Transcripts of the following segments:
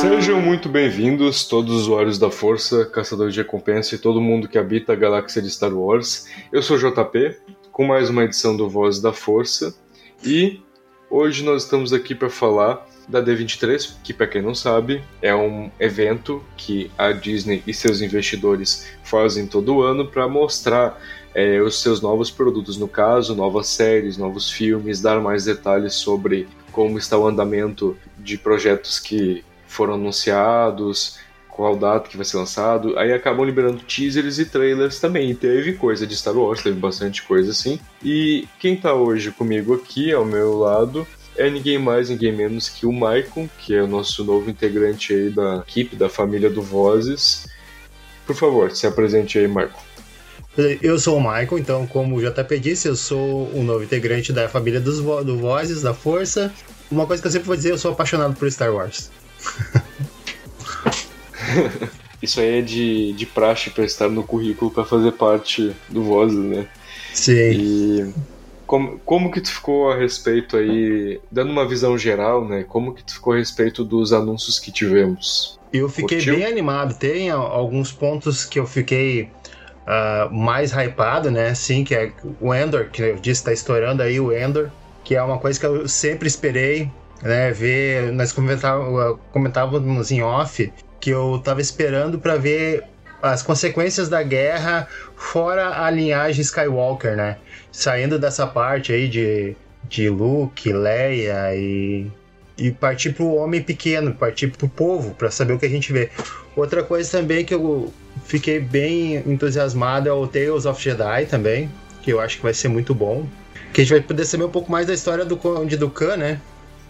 Sejam muito bem-vindos, todos os usuários da Força, caçadores de recompensa e todo mundo que habita a galáxia de Star Wars. Eu sou JP, com mais uma edição do Voz da Força, e hoje nós estamos aqui para falar da D23, que, para quem não sabe, é um evento que a Disney e seus investidores fazem todo ano para mostrar é, os seus novos produtos, no caso, novas séries, novos filmes, dar mais detalhes sobre como está o andamento de projetos que foram anunciados, qual data que vai ser lançado. Aí acabam liberando teasers e trailers também. E teve coisa de Star Wars, teve bastante coisa assim. E quem tá hoje comigo aqui ao meu lado é ninguém mais, ninguém menos que o Maicon, que é o nosso novo integrante aí da equipe, da família do Vozes. Por favor, se apresente aí, Marco. Eu sou o Michael, então, como o JP disse, eu sou um novo integrante da família dos vo do Vozes, da Força. Uma coisa que eu sempre vou dizer, eu sou apaixonado por Star Wars. Isso aí é de, de praxe para estar no currículo para fazer parte do Vozes, né? Sim. E como, como que tu ficou a respeito aí, dando uma visão geral, né? Como que tu ficou a respeito dos anúncios que tivemos? Eu fiquei Curtiu? bem animado. Tem alguns pontos que eu fiquei uh, mais hypado, né? Sim, que é o Endor, que eu disse, tá estourando aí o Endor, que é uma coisa que eu sempre esperei, né? Ver, nós comentávamos, em off que eu tava esperando para ver as consequências da guerra fora a linhagem Skywalker, né? Saindo dessa parte aí de, de Luke, Leia e, e partir pro homem pequeno, partir pro povo, para saber o que a gente vê. Outra coisa também que eu fiquei bem entusiasmado é o Tales of Jedi também, que eu acho que vai ser muito bom. Que a gente vai poder saber um pouco mais da história do Conde do Khan, né?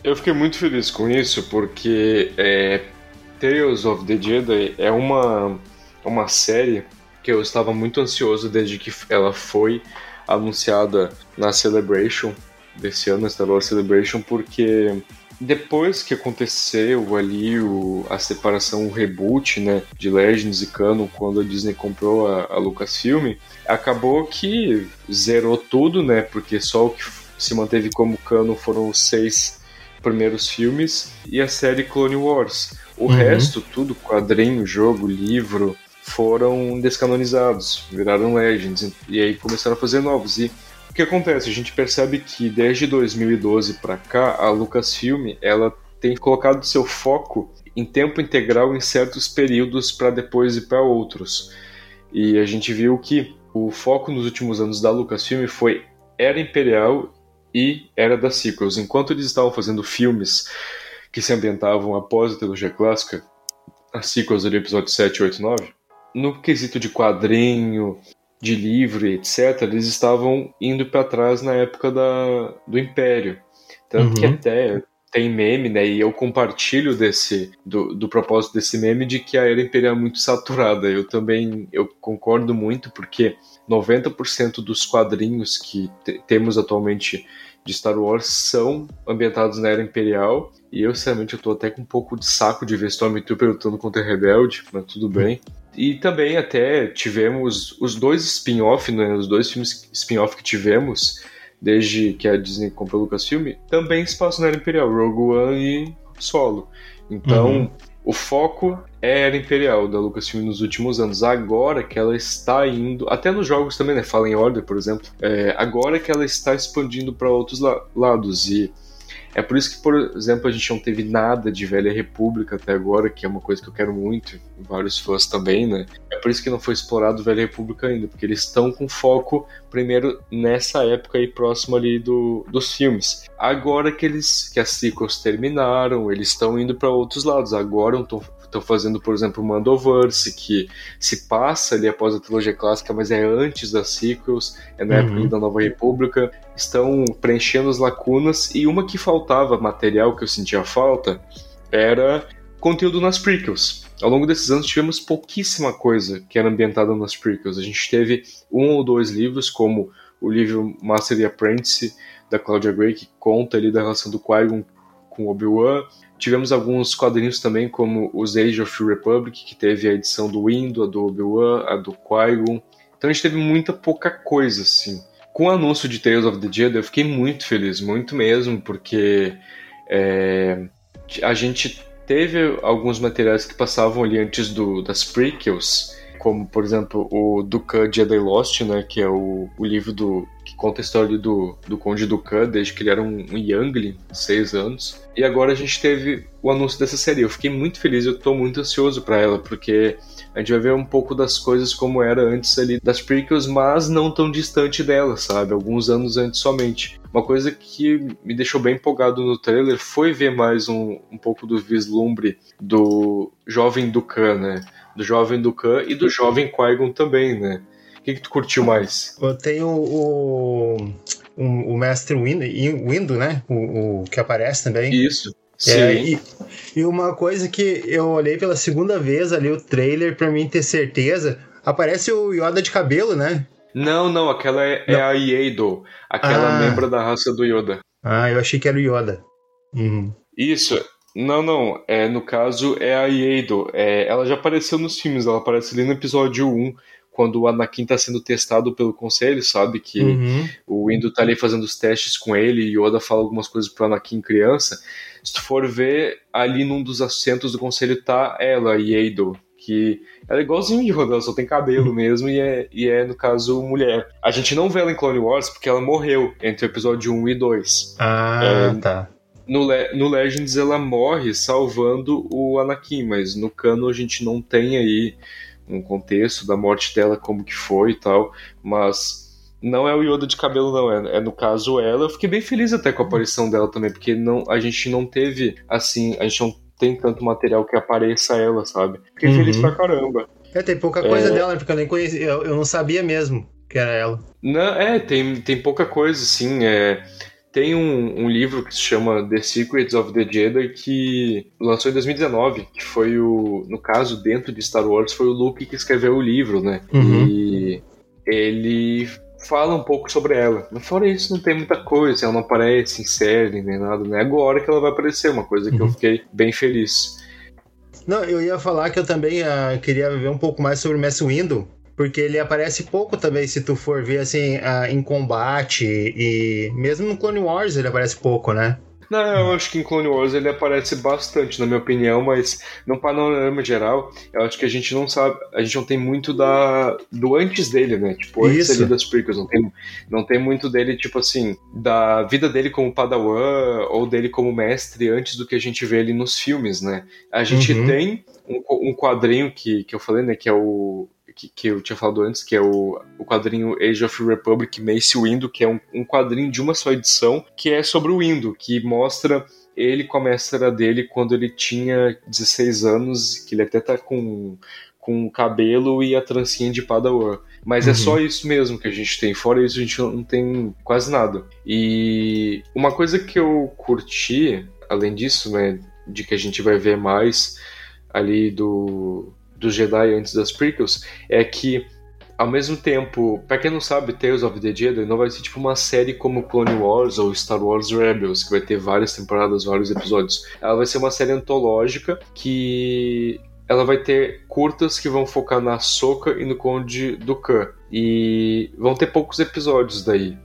Eu fiquei muito feliz com isso, porque é, Tales of the Jedi é uma, uma série que eu estava muito ansioso desde que ela foi anunciada na Celebration desse ano, Star Wars Celebration, porque depois que aconteceu ali o, a separação, o reboot né, de Legends e Canon, quando a Disney comprou a, a Lucasfilm, acabou que zerou tudo, né? Porque só o que se manteve como canon foram os seis primeiros filmes e a série Clone Wars. O Uhum. resto, tudo, quadrinho, jogo, livro, foram descanonizados, viraram Legends, e aí começaram a fazer novos. E o que acontece? A gente percebe que desde 2012 para cá, a Lucasfilm ela tem colocado seu foco em tempo integral em certos períodos para depois ir para outros. E a gente viu que o foco nos últimos anos da Lucasfilm foi Era Imperial e Era das Sequels. Enquanto eles estavam fazendo filmes que se ambientavam após a trilogia clássica, as sequels ali, episódio 7, 8 e 9, no quesito de quadrinho, de livro etc., eles estavam indo para trás na época da, do Império. Tanto que Uhum. até tem meme, né? E eu compartilho desse do, do propósito desse meme de que a era imperial é muito saturada. Eu também eu concordo muito porque 90% dos quadrinhos que te- temos atualmente de Star Wars são ambientados na era imperial. E eu, sinceramente, eu tô até com um pouco de saco de ver Stormtrooper lutando contra Rebelde, mas tudo bem. E também até tivemos os dois spin-off, né? Os dois filmes spin-off que tivemos desde que a Disney comprou o Lucasfilm, também passam na Era Imperial, Rogue One e Solo. Então, Uhum. O foco era Imperial da Lucasfilm nos últimos anos. Agora que ela está indo, até nos jogos também, né? Fallen Order, por exemplo. É, agora que ela está expandindo para outros la lados. E é por isso que, por exemplo, a gente não teve nada de Velha República até agora, que é uma coisa que eu quero muito, vários fãs também, né? É por isso que não foi explorado Velha República ainda, porque eles estão com foco primeiro nessa época aí próximo ali do, dos filmes. Agora que eles que as sequels terminaram, eles estão indo para outros lados. Agora estão estão fazendo, por exemplo, o Mandoverse, que se passa ali após a trilogia clássica, mas é antes das sequels, é na uhum. época da Nova República. Estão preenchendo as lacunas e uma que faltava material que eu sentia falta era conteúdo nas prequels. Ao longo desses anos tivemos pouquíssima coisa que era ambientada nas prequels. A gente teve um ou dois livros, como o livro Master e Apprentice da Claudia Gray, que conta ali da relação do Qui-Gon com Obi-Wan. Tivemos alguns quadrinhos também, como os Age of Republic, que teve a edição do Windu, a do Obi-Wan, a do Qui-Gon. Então a gente teve muita pouca coisa, assim. Com o anúncio de Tales of the Jedi, eu fiquei muito feliz, muito mesmo, porque é, a gente teve alguns materiais que passavam ali antes do, das prequels, como, por exemplo, o Dukan Jedi Lost, né, que é o, o livro do, conta a história do, do Conde Dukan, desde que ele era um, um Youngling, seis anos. E agora a gente teve o anúncio dessa série. Eu fiquei muito feliz, eu estou muito ansioso para ela, porque a gente vai ver um pouco das coisas como era antes ali das prequels, mas não tão distante dela, sabe? Alguns anos antes somente. Uma coisa que me deixou bem empolgado no trailer foi ver mais um, um pouco do vislumbre do jovem Dukan, né? do jovem Dukan e do jovem Qui-Gon também, né? O que, que tu curtiu mais? Eu tenho o, o, o mestre Windu, Windu né? O, o, que aparece também. Isso. É, Sim. É, e, e, uma coisa que eu olhei pela segunda vez ali o trailer para mim ter certeza, aparece o Yoda de cabelo, né? Não, não, aquela é, é não. é a Yedo, aquela ah. membro da raça do Yoda. Ah, eu achei que era o Yoda. Uhum. Isso, não, não. É, no caso, é a Yedo. É, ela já apareceu nos filmes, ela aparece ali no episódio 1, quando o Anakin tá sendo testado pelo conselho, sabe? Que uhum. o Indo tá ali fazendo os testes com ele e Yoda fala algumas coisas pro Anakin criança. Se tu for ver, ali num dos assentos do conselho tá ela, Yedo, que ela é igualzinho Yoda, ela só tem cabelo mesmo e é, e é, no caso, mulher. A gente não vê ela em Clone Wars porque ela morreu entre o episódio 1 e 2. Ah, é, tá no, Le no Legends ela morre salvando o Anakin, mas no cano a gente não tem aí um contexto da morte dela, como que foi e tal, mas não é o Yoda de cabelo, não, é, é, no caso ela. Eu fiquei bem feliz até com a aparição dela também, porque não, a gente não teve, assim, a gente não tem tanto material que apareça ela, sabe? Fiquei uhum. feliz pra caramba. É, tem pouca coisa é... dela, porque eu nem conhecia, eu, eu não sabia mesmo que era ela. Não, é, tem, tem pouca coisa, sim, é... Tem um, um, livro que se chama The Secrets of the Jedi que lançou em 2019, que foi o, no caso, dentro de Star Wars, foi o Luke que escreveu o livro, né? Uhum. E ele fala um pouco sobre ela. Mas fora isso, não tem muita coisa, ela não aparece em série nem nada, né? Agora que ela vai aparecer, uma coisa que uhum. eu fiquei bem feliz. Não, eu ia falar que eu também uh, queria ver um pouco mais sobre o Mass Windu, porque ele aparece pouco também, se tu for ver assim, em combate e mesmo no Clone Wars ele aparece pouco, né? Não, eu acho que em Clone Wars ele aparece bastante, na minha opinião, mas no panorama geral, eu acho que a gente não sabe, a gente não tem muito da do antes dele, né? Tipo, antes ali das prequels, não tem, não tem muito dele, tipo assim, da vida dele como padawan ou dele como mestre antes do que a gente vê ele nos filmes, né? A gente uhum. tem um, um quadrinho que, que eu falei, né, que é o que, que, eu tinha falado antes, que é o, o quadrinho Age of Republic Mace Windu, que é um, um quadrinho de uma só edição, que é sobre o Windu, que mostra ele com a mestra dele quando ele tinha 16 anos, que ele até tá com, com o cabelo e a trancinha de Padawan. Mas uhum. é só isso mesmo que a gente tem. Fora isso, a gente não tem quase nada. E uma coisa que eu curti, além disso, né, de que a gente vai ver mais ali do, dos Jedi antes das prequels é que ao mesmo tempo, para quem não sabe, Tales of the Jedi não vai ser tipo uma série como Clone Wars ou Star Wars Rebels, que vai ter várias temporadas, vários episódios. Ela vai ser uma série antológica que ela vai ter curtas que vão focar na Soka e no Conde Dooku. E vão ter poucos episódios daí.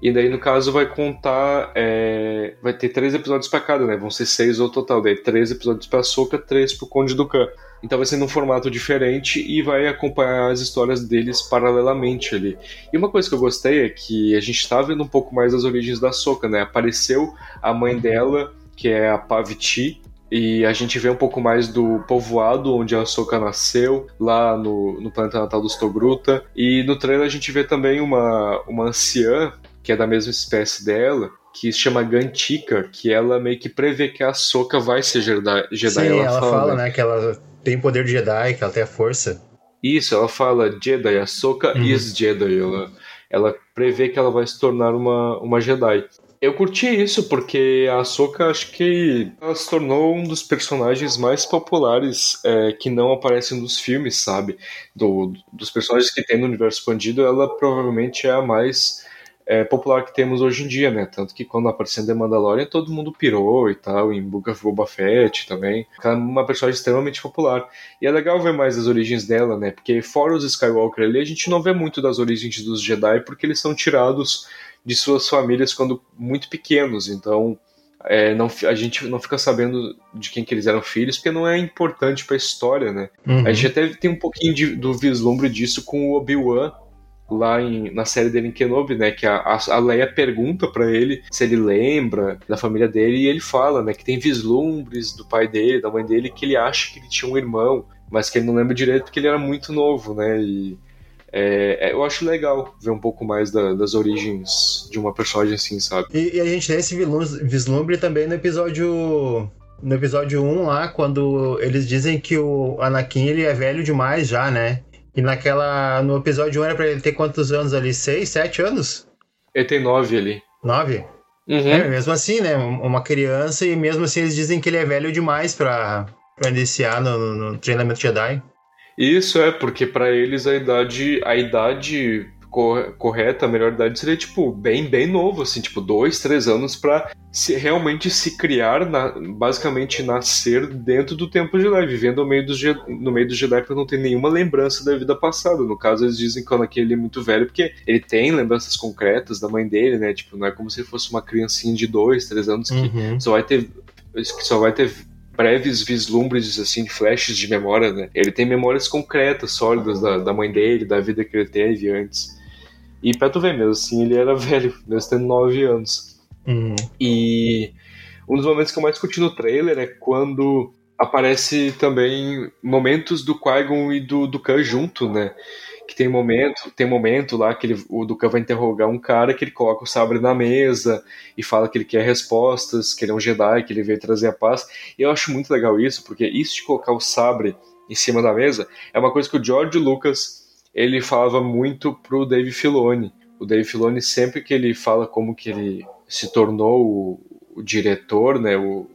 E daí, no caso, vai contar. É... Vai ter três episódios para cada, né? Vão ser seis ao total. Daí, três episódios pra Soca, três pro Conde do Khan. Então vai ser num formato diferente e vai acompanhar as histórias deles paralelamente ali. E uma coisa que eu gostei é que a gente tá vendo um pouco mais das origens da Soca, né? Apareceu a mãe dela, que é a Paviti, e a gente vê um pouco mais do povoado onde a Soka nasceu, lá no, no planeta natal dos Togruta. E no trailer a gente vê também uma, uma anciã, que é da mesma espécie dela, que se chama Gantika, que ela meio que prevê que a Soka vai ser Jedi. Sim, ela, ela fala, fala, né, que ela tem poder de Jedi, que ela tem a força. Isso, ela fala Jedi, a Soka uhum. is Jedi. Ela, ela prevê que ela vai se tornar uma, uma Jedi. Eu curti isso porque a Ahsoka acho que ela se tornou um dos personagens mais populares é, que não aparecem nos filmes, sabe? Do, dos personagens que tem no universo expandido, ela provavelmente é a mais é, popular que temos hoje em dia, né? Tanto que quando apareceu The Mandalorian, todo mundo pirou e tal, em Book of Boba Fett também. Ela é uma personagem extremamente popular. E é legal ver mais as origens dela, né? Porque fora os Skywalker ali, a gente não vê muito das origens dos Jedi, porque eles são tirados de suas famílias quando muito pequenos. Então, é, não, a gente não fica sabendo de quem que eles eram filhos, porque não é importante para a história, né? Uhum. A gente até tem um pouquinho de, do vislumbre disso com o Obi-Wan lá em, na série dele em Kenobi, né? Que a, a Leia pergunta para ele se ele lembra da família dele e ele fala, né? Que tem vislumbres do pai dele, da mãe dele, que ele acha que ele tinha um irmão, mas que ele não lembra direito porque ele era muito novo, né? E é, é, eu acho legal ver um pouco mais da, das origens de uma personagem assim, sabe? E, e, a gente tem esse vislumbre também no episódio. No episódio 1 lá, quando eles dizem que o Anakin ele é velho demais já, né? E naquela. No episódio 1 era pra ele ter quantos anos ali? 6, 7 anos? Ele tem 9 ali. 9? Uhum. É, mesmo assim, né? Uma criança, e mesmo assim eles dizem que ele é velho demais pra, pra iniciar no, no treinamento Jedi. Isso é, porque para eles a idade, a idade correta, a melhor idade seria, tipo, bem, bem novo, assim, tipo, dois, três anos para se, realmente se criar, na, basicamente nascer dentro do tempo Jedi, vivendo no meio, dos, no meio do Jedi porque não tem nenhuma lembrança da vida passada. No caso, eles dizem que o Anakin ele é muito velho porque ele tem lembranças concretas da mãe dele, né? Tipo, não é como se fosse uma criancinha de dois, três anos que uhum. só vai ter só vai ter breves vislumbres, assim, flashes de memória, né? Ele tem memórias concretas, sólidas da, da mãe dele, da vida que ele teve antes. E pra tu ver mesmo, assim, ele era velho, mesmo tendo 9 anos. Uhum. E um dos momentos que eu mais curti no trailer é quando aparece também momentos do Qui-Gon e do, do Khan junto, né? Que tem momento, tem momento lá que ele, o Dukan vai interrogar um cara que ele coloca o sabre na mesa e fala que ele quer respostas, que ele é um Jedi, que ele veio trazer a paz. E eu acho muito legal isso, porque isso de colocar o sabre em cima da mesa é uma coisa que o George Lucas ele falava muito pro Dave Filoni. O Dave Filoni sempre que ele fala como que ele se tornou o, o diretor, né, o,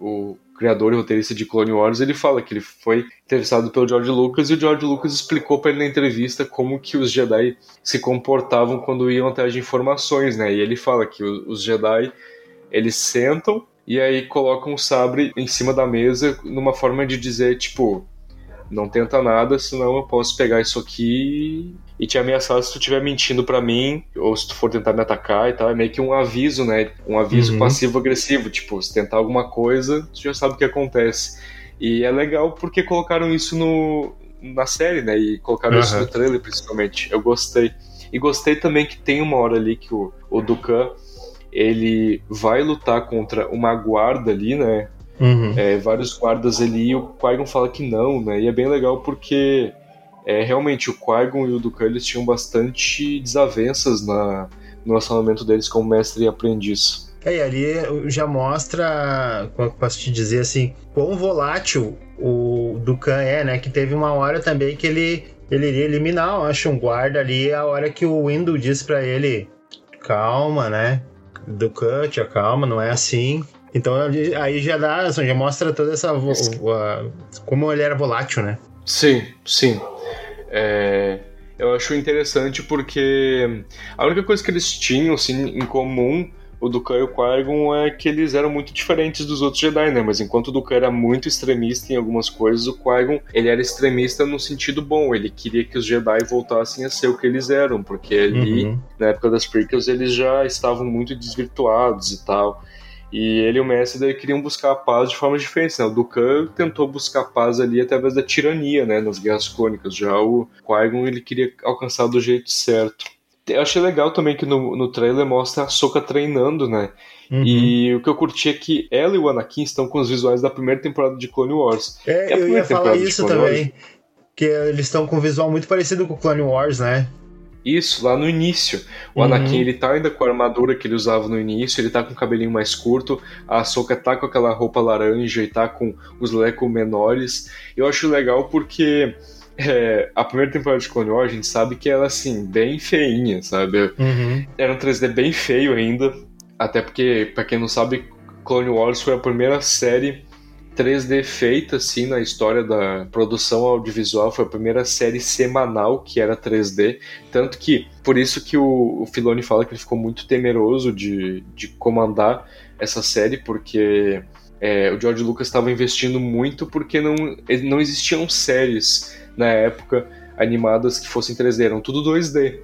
o criador e roteirista de Clone Wars, ele fala que ele foi entrevistado pelo George Lucas e o George Lucas explicou para ele na entrevista como que os Jedi se comportavam quando iam atrás de informações, né? E ele fala que os Jedi eles sentam e aí colocam o sabre em cima da mesa numa forma de dizer tipo não tenta nada, senão eu posso pegar isso aqui e te ameaçar se tu estiver mentindo para mim, ou se tu for tentar me atacar e tal. É meio que um aviso, né? Um aviso uhum. passivo-agressivo. Tipo, se tentar alguma coisa, tu já sabe o que acontece. E é legal porque colocaram isso no, na série, né? E colocaram uhum. isso no trailer, principalmente. Eu gostei. E gostei também que tem uma hora ali que o, o Dukan ele vai lutar contra uma guarda ali, né? Uhum. É, vários guardas ali e o Qui-Gon fala que não, né? E é bem legal porque é, realmente o Qui-Gon e o Dukan eles tinham bastante desavenças na, no relacionamento deles como mestre e aprendiz. É, e ali já mostra, como eu posso te dizer assim, quão volátil o Dukan é, né? Que teve uma hora também que ele, ele iria eliminar, acho, um guarda ali, a hora que o Windu disse para ele, calma, né? Dukan, te calma, não é assim. Então aí já dá, assim, já mostra toda essa. como ele era volátil, né? Sim, sim. É, eu acho interessante porque a única coisa que eles tinham assim, em comum o Dukan e o Qui-Gon é que eles eram muito diferentes dos outros Jedi, né? Mas enquanto o Dukan era muito extremista em algumas coisas, o Qui-Gon, ele era extremista no sentido bom. Ele queria que os Jedi voltassem a ser o que eles eram, porque ali, uhum. na época das prequels, eles já estavam muito desvirtuados e tal. E ele e o Mestre queriam buscar a paz de formas diferentes. Né? O Dukan tentou buscar paz ali através da tirania, né? Nas Guerras Crônicas. Já o Qui-Gon, ele queria alcançar do jeito certo. Eu achei legal também que no, no trailer mostra a Soka treinando, né? Uhum. E o que eu curti é que ela e o Anakin estão com os visuais da primeira temporada de Clone Wars. É, eu ia falar isso também. Wars. Que eles estão com um visual muito parecido com o Clone Wars, né? Isso, lá no início. O uhum. Anakin, ele tá ainda com a armadura que ele usava no início, ele tá com o cabelinho mais curto, a Ahsoka tá com aquela roupa laranja e tá com os lecos menores. Eu acho legal porque é, a primeira temporada de Clone Wars, a gente sabe que ela, assim, bem feinha, sabe? Uhum. Era um 3D bem feio ainda, até porque, para quem não sabe, Clone Wars foi a primeira série 3D feita, assim, na história da produção audiovisual, foi a primeira série semanal que era 3D, tanto que, por isso que o, o Filoni fala que ele ficou muito temeroso de, de comandar essa série, porque é, o George Lucas estava investindo muito porque não, não existiam séries na época animadas que fossem 3D, eram tudo 2D.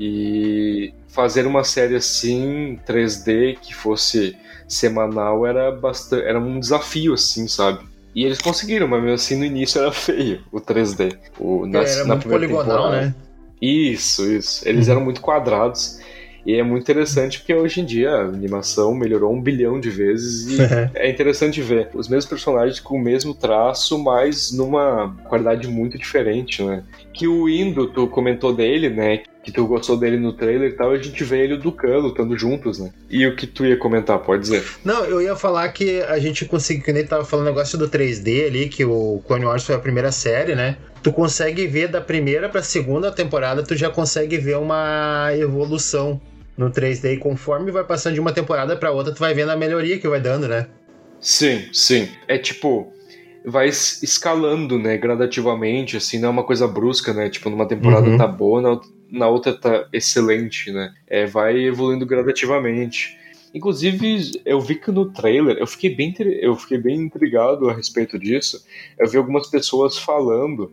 E fazer uma série assim, 3D, que fosse semanal, era, bastante, era um desafio, assim, sabe? E eles conseguiram, mas mesmo assim no início era feio o 3D. O, na, era na muito poligonal, temporada. né? Isso, isso. Eles uhum. eram muito quadrados. E é muito interessante porque hoje em dia a animação melhorou um bilhão de vezes e é interessante ver os mesmos personagens com o mesmo traço, mas numa qualidade muito diferente, né? Que o Indo, tu comentou dele, né? Que tu gostou dele no trailer e tal, a gente vê ele e o Dukan lutando juntos, né? E o que tu ia comentar, pode dizer? Não, eu ia falar que a gente conseguiu, que nem tava falando negócio do 3D ali, que o Clone Wars foi a primeira série, né? tu consegue ver da primeira para a segunda temporada, tu já consegue ver uma evolução no 3D e conforme vai passando de uma temporada para outra, tu vai vendo a melhoria que vai dando, né? Sim, sim. É tipo, vai escalando, né, gradativamente, assim, não é uma coisa brusca, né? Tipo, numa temporada uhum. tá boa, na, na outra tá excelente, né? É, vai evoluindo gradativamente. Inclusive, eu vi que no trailer, eu fiquei bem, eu fiquei bem intrigado a respeito disso. Eu vi algumas pessoas falando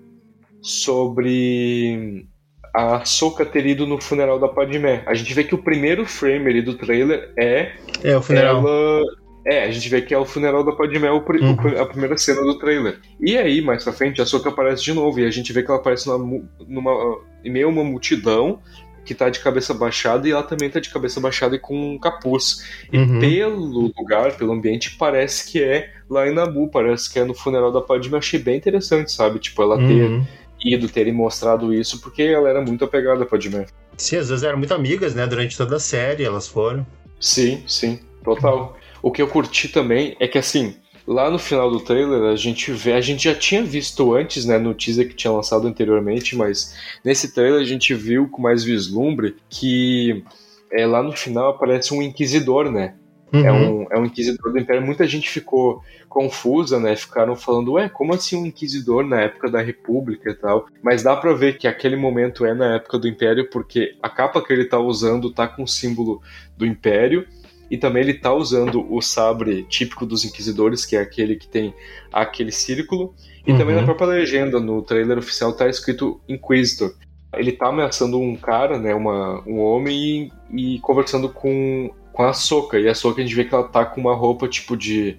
sobre a Soka ter ido no funeral da Padmé. A gente vê que o primeiro frame ali do trailer é. É o funeral. Ela... É, a gente vê que é o funeral da Padmé, uhum. a primeira cena do trailer. E aí, mais pra frente, a Soka aparece de novo. E a gente vê que ela aparece numa, numa, em meio a uma multidão que tá de cabeça baixada e ela também tá de cabeça baixada e com um capuz. E uhum. pelo lugar, pelo ambiente, parece que é lá em Nabu, parece que é no funeral da Padme. Eu achei bem interessante, sabe? Tipo, ela uhum. ter ido, terem mostrado isso, porque ela era muito apegada a Padmé. Sim, às vezes eram muito amigas, né? Durante toda a série elas foram. Sim, sim, total. O que eu curti também é que assim, lá no final do trailer a gente vê, a gente já tinha visto antes, né, no teaser que tinha lançado anteriormente, mas nesse trailer a gente viu com mais vislumbre que é, lá no final aparece um inquisidor, né? É uhum. É, um, é um inquisidor do Império. Muita gente ficou confusa, né? Ficaram falando, ué, como assim um inquisidor na época da República e tal? Mas dá pra ver que aquele momento é na época do Império, porque a capa que ele tá usando tá com o símbolo do Império. E também ele tá usando o sabre típico dos inquisidores, que é aquele que tem aquele círculo. E uhum. também na uhum. própria legenda, no trailer oficial, tá escrito Inquisitor. Ele tá ameaçando um cara, né, uma, um homem, e, e conversando com com a Soca. E a Soca a gente vê que ela tá com uma roupa tipo de.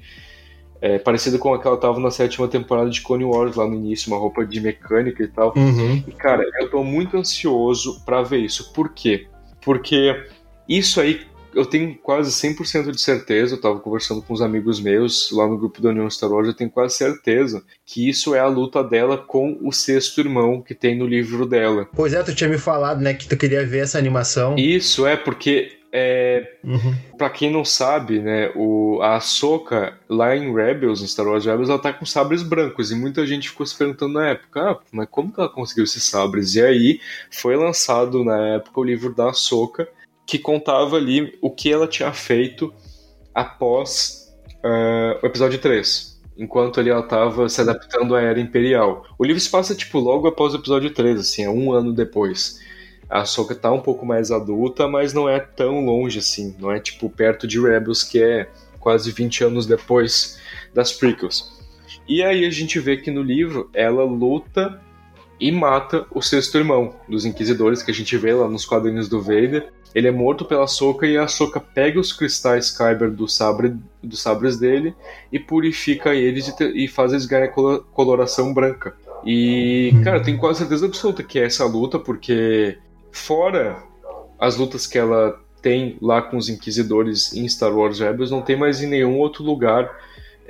É, parecida com a que ela tava na sétima temporada de Clone Wars lá no início, uma roupa de mecânica e tal. Uhum. E cara, eu tô muito ansioso para ver isso. Por quê? Porque isso aí eu tenho quase 100% de certeza, eu tava conversando com uns amigos meus lá no grupo da União Star Wars, eu tenho quase certeza que isso é a luta dela com o sexto irmão que tem no livro dela. Pois é, tu tinha me falado, né, que tu queria ver essa animação. Isso, é, porque é, uhum. Pra quem não sabe, né, o, a Ahsoka, lá em Rebels, em Star Wars Rebels, ela tá com sabres brancos, e muita gente ficou se perguntando na época, ah, mas como que ela conseguiu esses sabres? E aí, foi lançado na época o livro da Ahsoka, que contava ali o que ela tinha feito após uh, o episódio 3, enquanto ali ela tava se adaptando à Era Imperial. O livro se passa, tipo, logo após o episódio 3, assim, é um ano depois. A Ahsoka tá um pouco mais adulta, mas não é tão longe assim. Não é tipo perto de Rebels, que é quase 20 anos depois das prequels. E aí a gente vê que no livro ela luta e mata o sexto irmão dos Inquisidores, que a gente vê lá nos quadrinhos do Vader. Ele é morto pela Soca e a Soca pega os cristais Kyber do sabre, dos sabres dele e purifica eles e, e faz eles ganharem coloração branca. E, cara, eu tenho quase certeza absoluta que é essa luta, porque fora as lutas que ela tem lá com os Inquisidores em Star Wars Rebels, não tem mais em nenhum outro lugar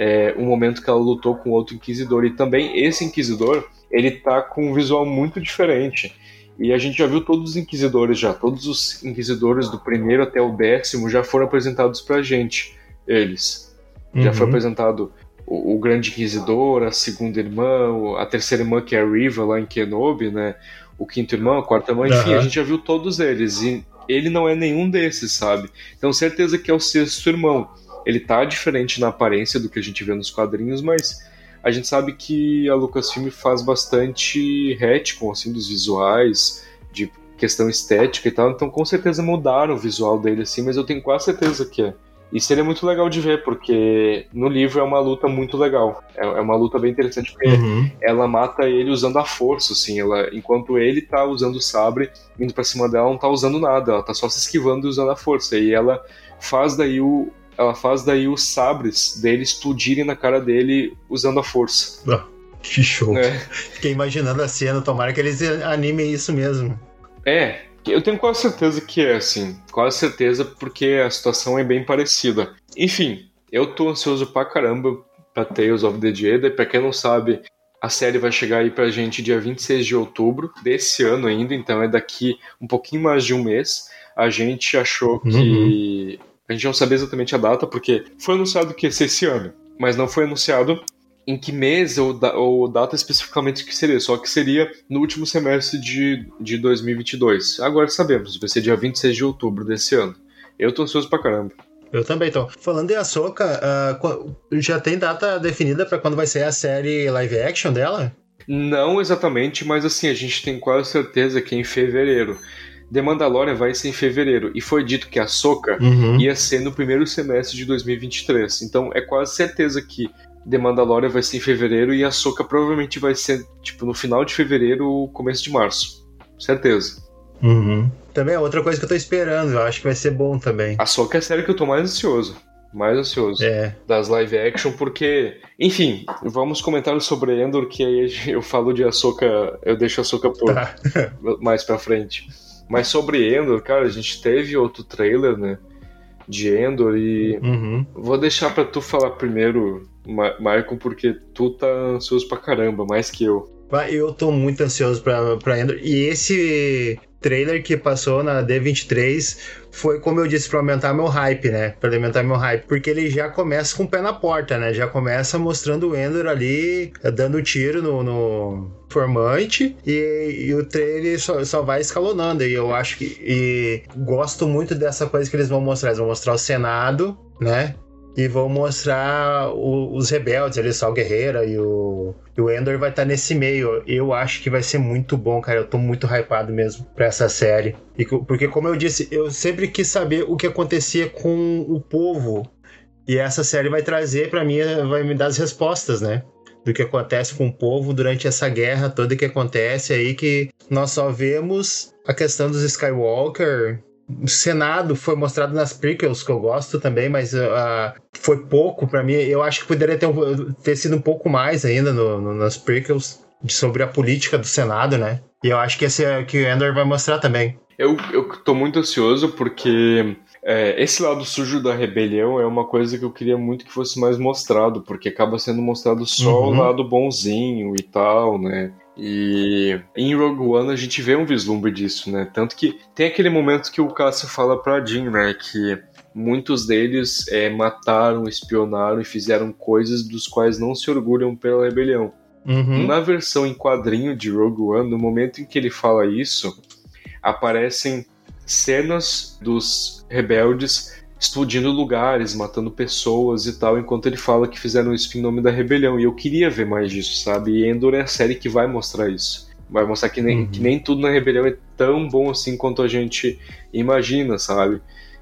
é, um momento que ela lutou com outro Inquisidor. E também esse Inquisidor, ele tá com um visual muito diferente. E a gente já viu todos os Inquisidores já, todos os Inquisidores do primeiro até o décimo já foram apresentados pra gente, eles. Uhum. Já foi apresentado o, o, Grande Inquisidor, a segunda irmã, a terceira irmã que é a Riva lá em Kenobi, né? O quinto irmão, a quarta irmã, enfim, uhum. a gente já viu todos eles. E ele não é nenhum desses, sabe? Então certeza que é o sexto irmão. Ele tá diferente na aparência do que a gente vê nos quadrinhos, mas a gente sabe que a Lucasfilm faz bastante retcon assim dos visuais, de questão estética e tal, então com certeza mudaram o visual dele assim, mas eu tenho quase certeza que é. E seria muito legal de ver, porque no livro é uma luta muito legal. É, é uma luta bem interessante, porque uhum. ela mata ele usando a força, assim. Ela, enquanto ele tá usando o sabre, indo pra cima dela, não tá usando nada. Ela tá só se esquivando e usando a força. E ela faz daí o, ela faz daí os sabres dele explodirem na cara dele usando a força. Ah, que show. É. Fiquei imaginando a cena, tomara que eles animem isso mesmo. É, eu tenho quase certeza que é assim. Quase certeza, porque a situação é bem parecida. Enfim, eu tô ansioso pra caramba pra Tales of the Jedi. Pra quem não sabe, a série vai chegar aí pra gente dia 26 de outubro desse ano ainda, então é daqui um pouquinho mais de um mês. A gente achou que uhum. A gente não sabia exatamente a data, porque foi anunciado que ia ser esse ano, mas não foi anunciado em que mês ou, da, ou data especificamente que seria, só que seria no último semestre de, de 2022. Agora sabemos, vai ser dia 26 de outubro desse ano. Eu tô ansioso pra caramba. Eu também tô. Falando em Ahsoka, uh, já tem data definida para quando vai ser a série live action dela? Não exatamente, mas assim, a gente tem quase certeza que é em fevereiro. The Mandalorian vai ser em fevereiro e foi dito que a Soca uhum. ia ser no primeiro semestre de 2023. Então é quase certeza que The Mandalorian vai ser em fevereiro e a Soca provavelmente vai ser tipo no final de fevereiro, começo de março. Certeza. Uhum. Também é outra coisa que eu tô esperando, eu acho que vai ser bom também. A Soca é a série que eu tô mais ansioso. Mais ansioso é. das live action, porque, enfim, vamos comentar sobre Endor, que aí eu falo de Ahsoka, eu deixo a Ahsoka por tá. mais pra frente. Mas sobre Endor, cara, a gente teve outro trailer, né? De Endor e. Uhum. Vou deixar pra tu falar primeiro, Marco, porque tu tá ansioso pra caramba, mais que eu. Eu tô muito ansioso pra, pra Endor. E esse trailer que passou na D23 foi, como eu disse, para aumentar meu hype, né? Para alimentar meu hype. Porque ele já começa com o pé na porta, né? Já começa mostrando o Endor ali eh, dando tiro no, no formante e, e, o trailer só, só, vai escalonando. E eu acho que. E gosto muito dessa coisa que eles vão mostrar. Eles vão mostrar o Senado, né? E vão mostrar o, os rebeldes ali, Sal Guerreira e o, e o Endor vai estar tá nesse meio. Eu acho que vai ser muito bom, cara. Eu tô muito hypado mesmo pra essa série. E, porque, como eu disse, eu sempre quis saber o que acontecia com o povo. E essa série vai trazer para mim, vai me dar as respostas, né? Do que acontece com o povo durante essa guerra toda que acontece aí, que nós só vemos a questão dos Skywalker o Senado foi mostrado nas prequels, que eu gosto também, mas uh, foi pouco para mim. Eu acho que poderia ter, ter sido um pouco mais ainda no, no, nas prequels sobre a política do Senado, né? E eu acho que esse é que o Ender vai mostrar também. Eu, eu tô muito ansioso porque é, esse lado sujo da rebelião é uma coisa que eu queria muito que fosse mais mostrado, porque acaba sendo mostrado só uhum. o lado bonzinho e tal, né? E em Rogue One a gente vê um vislumbre disso, né? Tanto que tem aquele momento que o Cassio fala pra Jean, né? Que muitos deles é, mataram, espionaram e fizeram coisas dos quais não se orgulham pela rebelião. Uhum. Na versão em quadrinho de Rogue One, no momento em que ele fala isso, aparecem cenas dos rebeldes explodindo lugares, matando pessoas e tal, enquanto ele fala que fizeram isso em nome da rebelião. E eu queria ver mais disso, sabe? E Endor é a série que vai mostrar isso. Vai mostrar que nem, uhum. que nem tudo na rebelião é tão bom assim quanto a gente imagina, sabe?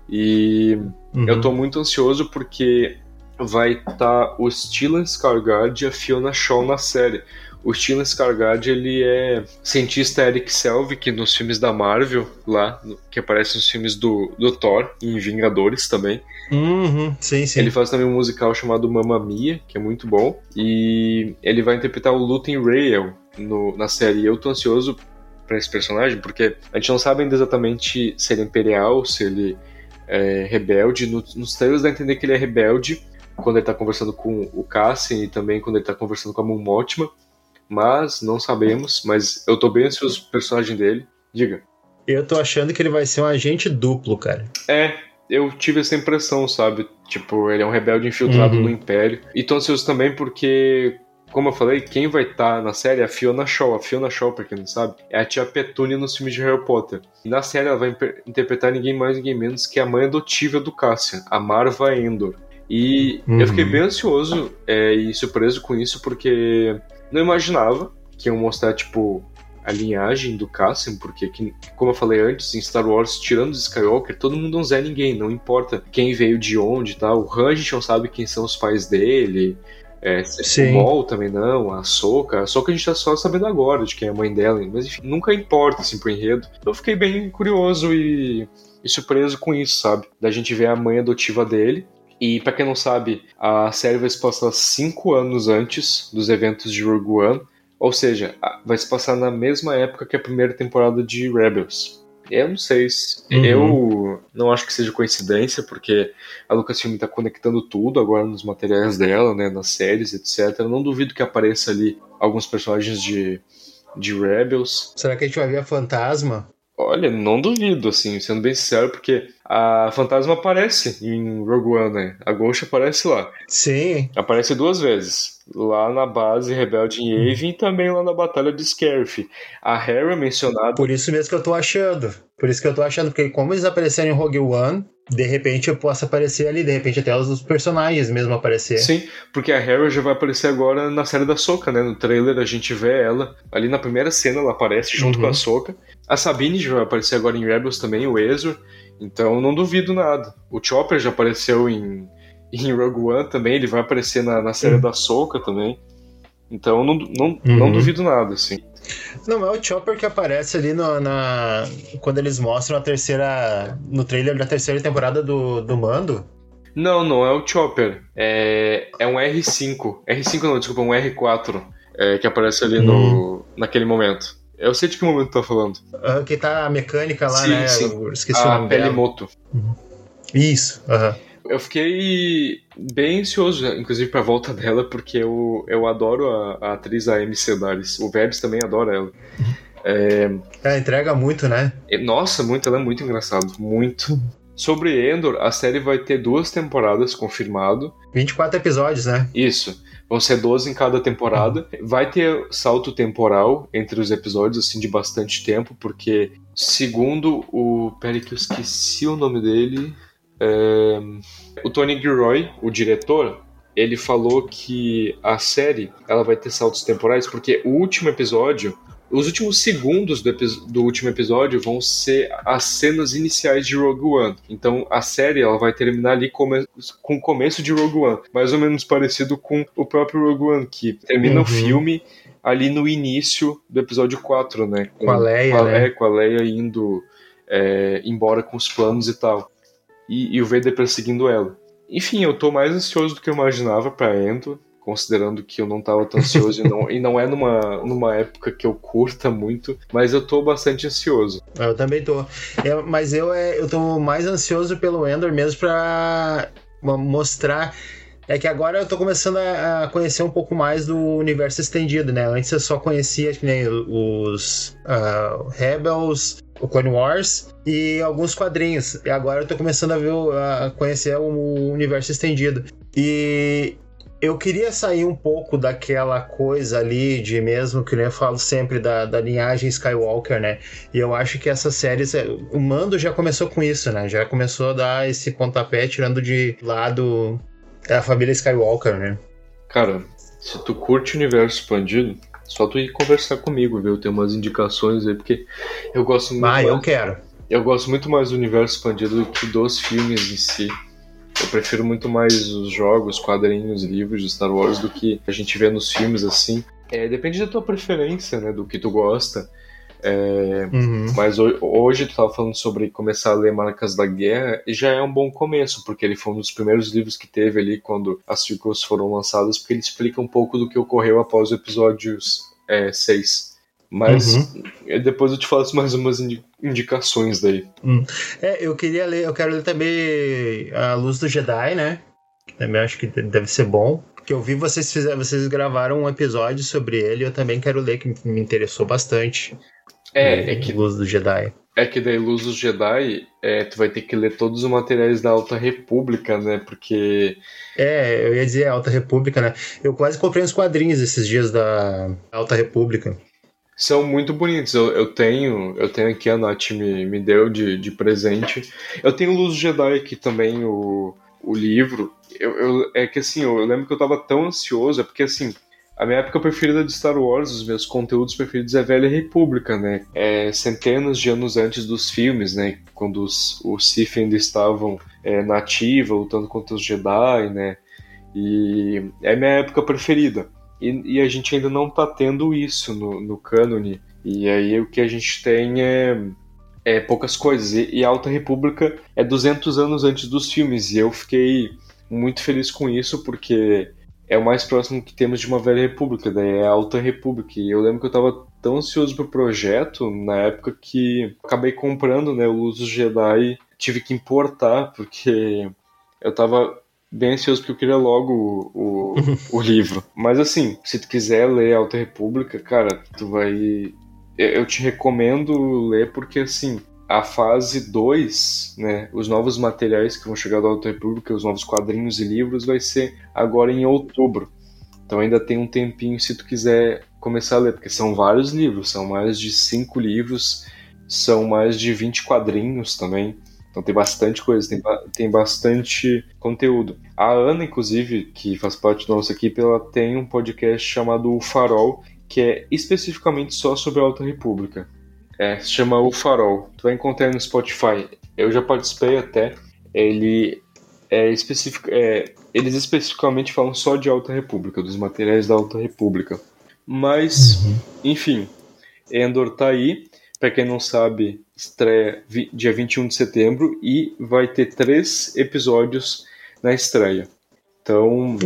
E uhum. eu tô muito ansioso porque vai estar tá o Stellan Skarsgård e a Fiona Shaw na série. O Stellan Skarsgård, ele é cientista Eric Selvig nos filmes da Marvel, lá, que aparece nos filmes do, do Thor em Vingadores também. Uhum, sim, sim. Ele faz também um musical chamado Mamma Mia, que é muito bom. E ele vai interpretar o Lutin Rael no, na série. Eu tô ansioso para esse personagem, porque a gente não sabe ainda exatamente se ele é imperial, se ele é rebelde. No, nos trailers dá a entender que ele é rebelde quando ele tá conversando com o Cassian e também quando ele tá conversando com a Moon Mothma mas não sabemos. Mas eu tô bem ansioso pro personagem dele. Diga. Eu tô achando que ele vai ser um agente duplo, cara. É, eu tive essa impressão, sabe? Tipo, ele é um rebelde infiltrado uhum. no Império. E tô ansioso também porque, como eu falei, quem vai estar tá na série é a Fiona Shaw. A Fiona Shaw, pra quem não sabe, é a tia Petúnia nos filmes de Harry Potter. E na série ela vai interpretar ninguém mais, ninguém menos que a mãe adotiva do Cassian, a Marva Endor. E uhum. eu fiquei bem ansioso é, e surpreso com isso, porque não imaginava que iam mostrar, tipo, a linhagem do Cassian, porque, como eu falei antes, em Star Wars, tirando os Skywalker, todo mundo é um Zé Ninguém, não importa quem veio de onde e tal. O Han a gente não sabe quem são os pais dele, é, o Maul também não, a Soka. A Soka a gente tá só sabendo agora de quem é a mãe dela, mas enfim, nunca importa assim pro enredo. Eu fiquei bem curioso e, e surpreso com isso, sabe? Da gente ver a mãe adotiva dele, e para quem não sabe, a série vai se passar cinco anos antes dos eventos de Rogue One, ou seja, vai se passar na mesma época que a primeira temporada de Rebels. Eu não sei se. Uhum. Eu não acho que seja coincidência, porque a Lucasfilm está conectando tudo agora nos materiais dela, né, nas séries, etc. Eu não duvido que apareça ali alguns personagens de, de Rebels. Será que a gente vai ver a fantasma? Olha, não duvido, assim, sendo bem sincero, porque a fantasma aparece em Rogue One, né? A Ghost aparece lá. Sim. Aparece duas vezes. Lá na base rebelde em Yavin e também lá na batalha de Scarif. A Hera é mencionada. Por isso mesmo que eu tô achando. Por isso que eu tô achando, porque como eles apareceram em Rogue One, de repente eu posso aparecer ali, de repente até os personagens mesmo aparecer. Sim, porque a Hera já vai aparecer agora na série da Soca, né? No trailer a gente vê ela, ali na primeira cena ela aparece junto uhum. com a Soca. A Sabine já vai aparecer agora em Rebels também, o Ezra. Então não duvido nada. O Chopper já apareceu em, em Rogue One também, ele vai aparecer na, na série uhum. da Soca também. Então não, não, uhum. não duvido nada, assim. Não, é o Chopper que aparece ali no, na. Quando eles mostram a terceira. No trailer da terceira temporada do, do Mando. Não, não é o Chopper. É, é um R5. R5 não, desculpa, um R4. É, que aparece ali no, hum. naquele momento. Eu sei de que momento tu tá falando. Uh, que tá a mecânica lá, sim, né? Sim. Eu esqueci a o nome Pelimoto. Uhum. Isso, aham. Uhum. Eu fiquei bem ansioso, inclusive, pra volta dela, porque eu, eu adoro a, a atriz Amy Sedaris. O Vebs também adora ela. É... Ela entrega muito, né? Nossa, muito, ela é muito engraçada. Muito. Sobre Endor, a série vai ter duas temporadas confirmado. 24 episódios, né? Isso. Vão ser 12 em cada temporada. Vai ter salto temporal entre os episódios, assim, de bastante tempo, porque, segundo o. Peraí, que eu esqueci o nome dele. O Tony Gilroy, o diretor, ele falou que a série ela vai ter saltos temporais porque o último episódio, os últimos segundos do, do, último episódio vão ser as cenas iniciais de Rogue One. Então a série ela vai terminar ali com o começo de Rogue One, mais ou menos parecido com o próprio Rogue One, que termina uhum. o filme ali no início do episódio 4, né? Com, com a Leia, com a, né? com a Leia indo é, embora com os planos e tal e, e o Vader perseguindo ela. Enfim, eu tô mais ansioso do que eu imaginava para Endo, considerando que eu não tava tão ansioso e, não, e não é numa, numa época que eu curta muito, mas eu tô bastante ansioso. Eu também tô. Eu, mas eu, é, eu tô mais ansioso pelo Endor mesmo pra mostrar. É que agora eu tô começando a conhecer um pouco mais do universo estendido, né? Antes eu só conhecia que nem os uh, Rebels, o Clone Wars e alguns quadrinhos. E agora eu tô começando a ver a conhecer o universo estendido. E eu queria sair um pouco daquela coisa ali de mesmo que eu falo sempre da, da linhagem Skywalker, né? E eu acho que essas séries, é, o Mando já começou com isso, né? Já começou a dar esse pontapé tirando de lado a família Skywalker, né? Cara, se tu curte o universo expandido, Só tu ir conversar comigo, viu? Tem umas indicações aí, porque eu gosto muito. Ah, mais, eu quero. Eu gosto muito mais do universo expandido do que dos filmes em si. Eu prefiro muito mais os jogos, quadrinhos, livros de Star Wars do que a gente vê nos filmes assim. É, depende da tua preferência, né? Do que tu gosta. É, Uhum. mas ho- hoje tu tava falando sobre começar a ler Marcas da Guerra e já é um bom começo, porque ele foi um dos primeiros livros que teve ali quando as sequels foram lançadas, porque ele explica um pouco do que ocorreu após o episódio 6. Mas eh, depois eu te faço mais umas indi- indicações daí. É, eu queria ler, eu quero ler também A Luz do Jedi, né? Também acho que deve ser bom. Que eu vi vocês fizeram, vocês gravaram um episódio sobre ele, eu também quero ler, que me interessou bastante. É, é que, Luz do Jedi. é que daí Luz dos Jedi, é, tu vai ter que ler todos os materiais da Alta República, né? Porque É, eu ia dizer Alta República, né? Eu quase comprei uns quadrinhos esses dias da Alta República. São muito bonitos. Eu, eu tenho, eu tenho aqui a Nath me, me deu de, de presente. Eu tenho Luz do Jedi aqui também, o, o livro. Eu, eu- é que assim, eu, lembro que eu tava tão ansioso, é porque assim, a minha época preferida de Star Wars, os meus conteúdos preferidos é Velha República, né? É centenas de anos antes dos filmes, né? Quando os, os Sith ainda estavam é, na ativa, lutando contra os Jedi, né? E é a minha época preferida. E, e a gente ainda não tá tendo isso no, no cânone. E aí o que a gente tem é, é poucas coisas. E, e a Alta República é 200 anos antes dos filmes. E eu fiquei muito feliz com isso, porque é o mais próximo que temos de uma velha república, daí é a Alta República. E eu lembro que eu tava tão ansioso pro projeto na época que acabei comprando né, o Luz Jedi. Tive que importar, porque eu tava bem ansioso porque eu queria logo o, o, o livro. Mas assim, se tu quiser ler Alta República, cara, tu vai. Eu te recomendo ler porque assim. A fase 2, né, os novos materiais que vão chegar da Alta República, os novos quadrinhos e livros, vai ser agora em outubro. Então ainda tem um tempinho se tu quiser começar a ler, porque são vários livros, são mais de cinco livros, são mais de 20 quadrinhos também. Então tem bastante coisa, tem, tem bastante conteúdo. A Ana, inclusive, que faz parte da nossa equipe, ela tem um podcast chamado O Farol, que é especificamente só sobre a Alta República. É, se chama O Farol. Tu vai encontrar no Spotify. Eu já participei até. Ele é específico. É, eles especificamente falam só de Alta República, dos materiais da Alta República. Mas, enfim, Endor tá aí. Pra quem não sabe, estreia dia 21 de setembro e vai ter três episódios na estreia. Então,